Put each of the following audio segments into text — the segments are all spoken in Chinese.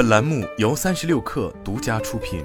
本栏目由三十六氪独家出品。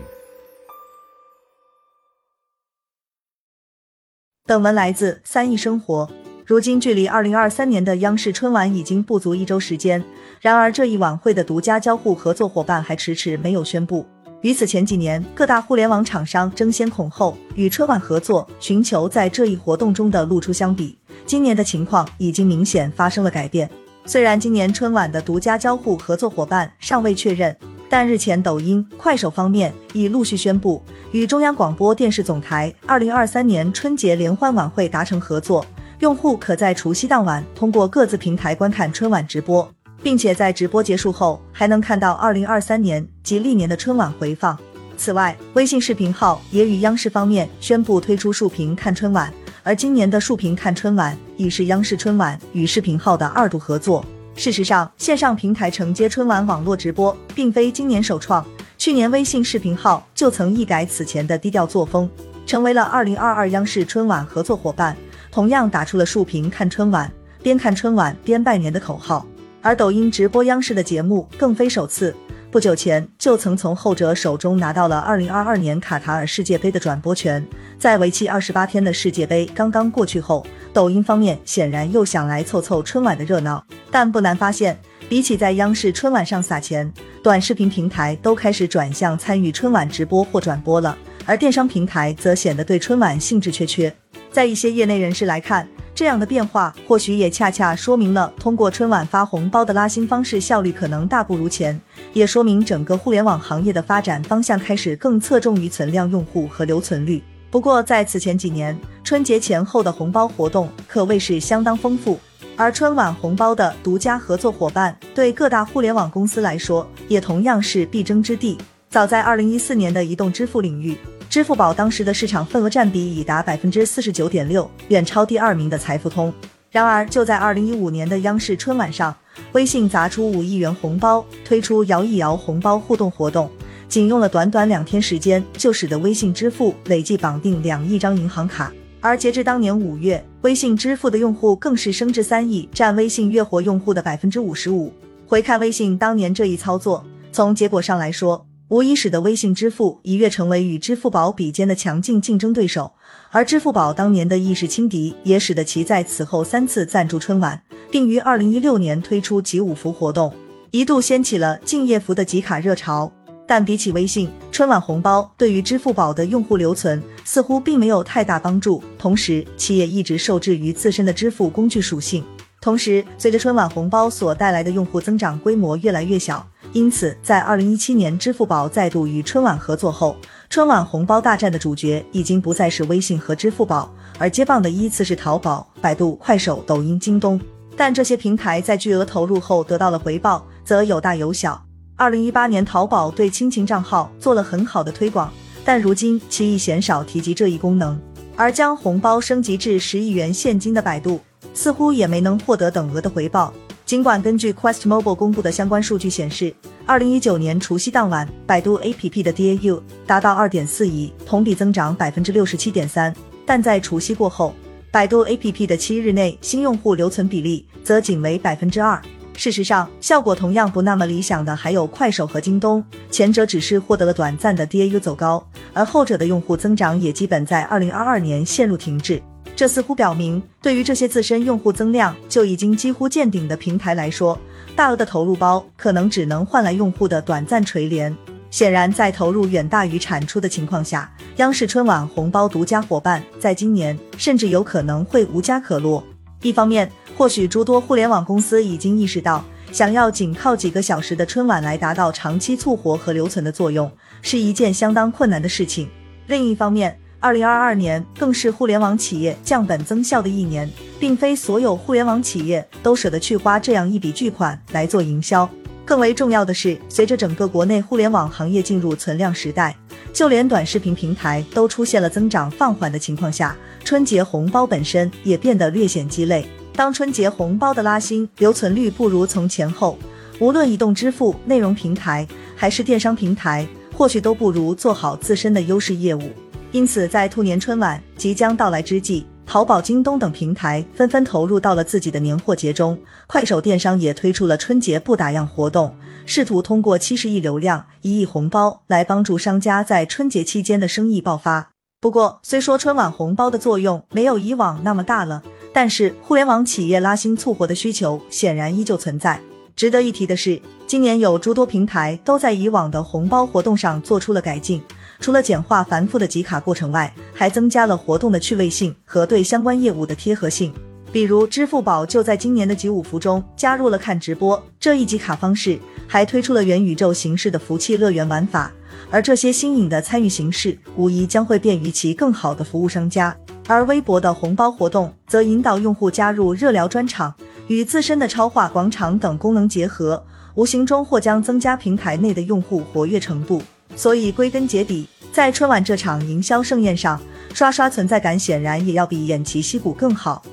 本文来自三亿生活。如今距离二零二三年的央视春晚已经不足一周时间，然而这一晚会的独家交互合作伙伴还迟迟没有宣布。与此前几年各大互联网厂商争先恐后与春晚合作，寻求在这一活动中的露出相比，今年的情况已经明显发生了改变。虽然今年春晚的独家交互合作伙伴尚未确认，但日前抖音、快手方面已陆续宣布与中央广播电视总台二零二三年春节联欢晚会达成合作，用户可在除夕当晚通过各自平台观看春晚直播。并且在直播结束后，还能看到二零二三年及历年的春晚回放。此外，微信视频号也与央视方面宣布推出竖屏看春晚，而今年的竖屏看春晚已是央视春晚与视频号的二度合作。事实上，线上平台承接春晚网络直播，并非今年首创，去年微信视频号就曾一改此前的低调作风，成为了二零二二央视春晚合作伙伴，同样打出了竖屏看春晚，边看春晚边拜年的口号。而抖音直播央视的节目更非首次，不久前就曾从后者手中拿到了二零二二年卡塔尔世界杯的转播权。在为期二十八天的世界杯刚刚过去后，抖音方面显然又想来凑凑春晚的热闹。但不难发现，比起在央视春晚上撒钱，短视频平台都开始转向参与春晚直播或转播了，而电商平台则显得对春晚兴致缺缺。在一些业内人士来看，这样的变化或许也恰恰说明了通过春晚发红包的拉新方式效率可能大不如前，也说明整个互联网行业的发展方向开始更侧重于存量用户和留存率。不过，在此前几年，春节前后的红包活动可谓是相当丰富，而春晚红包的独家合作伙伴对各大互联网公司来说也同样是必争之地。早在二零一四年的移动支付领域。支付宝当时的市场份额占比已达百分之四十九点六，远超第二名的财付通。然而，就在二零一五年的央视春晚上，微信砸出五亿元红包，推出摇一摇红包互动活动，仅用了短短两天时间，就使得微信支付累计绑定两亿张银行卡。而截至当年五月，微信支付的用户更是升至三亿，占微信月活用户的百分之五十五。回看微信当年这一操作，从结果上来说。无疑使得微信支付一跃成为与支付宝比肩的强劲竞争对手，而支付宝当年的意识轻敌，也使得其在此后三次赞助春晚，并于二零一六年推出集五福活动，一度掀起了敬业福的集卡热潮。但比起微信，春晚红包对于支付宝的用户留存似乎并没有太大帮助，同时其也一直受制于自身的支付工具属性。同时，随着春晚红包所带来的用户增长规模越来越小。因此，在二零一七年支付宝再度与春晚合作后，春晚红包大战的主角已经不再是微信和支付宝，而接棒的依次是淘宝、百度、快手、抖音、京东。但这些平台在巨额投入后得到了回报，则有大有小。二零一八年，淘宝对亲情账号做了很好的推广，但如今其已鲜少提及这一功能。而将红包升级至十亿元现金的百度，似乎也没能获得等额的回报。尽管根据 Quest Mobile 公布的相关数据显示，二零一九年除夕当晚，百度 APP 的 DAU 达到二点四亿，同比增长百分之六十七点三，但在除夕过后，百度 APP 的七日内新用户留存比例则仅为百分之二。事实上，效果同样不那么理想的还有快手和京东，前者只是获得了短暂的 DAU 走高，而后者的用户增长也基本在二零二二年陷入停滞。这似乎表明，对于这些自身用户增量就已经几乎见顶的平台来说，大额的投入包可能只能换来用户的短暂垂怜。显然，在投入远大于产出的情况下，央视春晚红包独家伙伴在今年甚至有可能会无家可落。一方面，或许诸多互联网公司已经意识到，想要仅靠几个小时的春晚来达到长期促活和留存的作用，是一件相当困难的事情。另一方面，二零二二年更是互联网企业降本增效的一年，并非所有互联网企业都舍得去花这样一笔巨款来做营销。更为重要的是，随着整个国内互联网行业进入存量时代，就连短视频平台都出现了增长放缓的情况下，春节红包本身也变得略显鸡肋。当春节红包的拉新留存率不如从前后，无论移动支付、内容平台还是电商平台，或许都不如做好自身的优势业务。因此，在兔年春晚即将到来之际，淘宝、京东等平台纷纷投入到了自己的年货节中，快手电商也推出了春节不打烊活动，试图通过七十亿流量、一亿红包来帮助商家在春节期间的生意爆发。不过，虽说春晚红包的作用没有以往那么大了，但是互联网企业拉新促活的需求显然依旧存在。值得一提的是，今年有诸多平台都在以往的红包活动上做出了改进。除了简化繁复的集卡过程外，还增加了活动的趣味性和对相关业务的贴合性。比如，支付宝就在今年的集五福中加入了看直播这一集卡方式，还推出了元宇宙形式的福气乐园玩法。而这些新颖的参与形式，无疑将会便于其更好的服务商家。而微博的红包活动，则引导用户加入热聊专场，与自身的超话广场等功能结合，无形中或将增加平台内的用户活跃程度。所以归根结底，在春晚这场营销盛宴上，刷刷存在感显然也要比偃旗息鼓更好。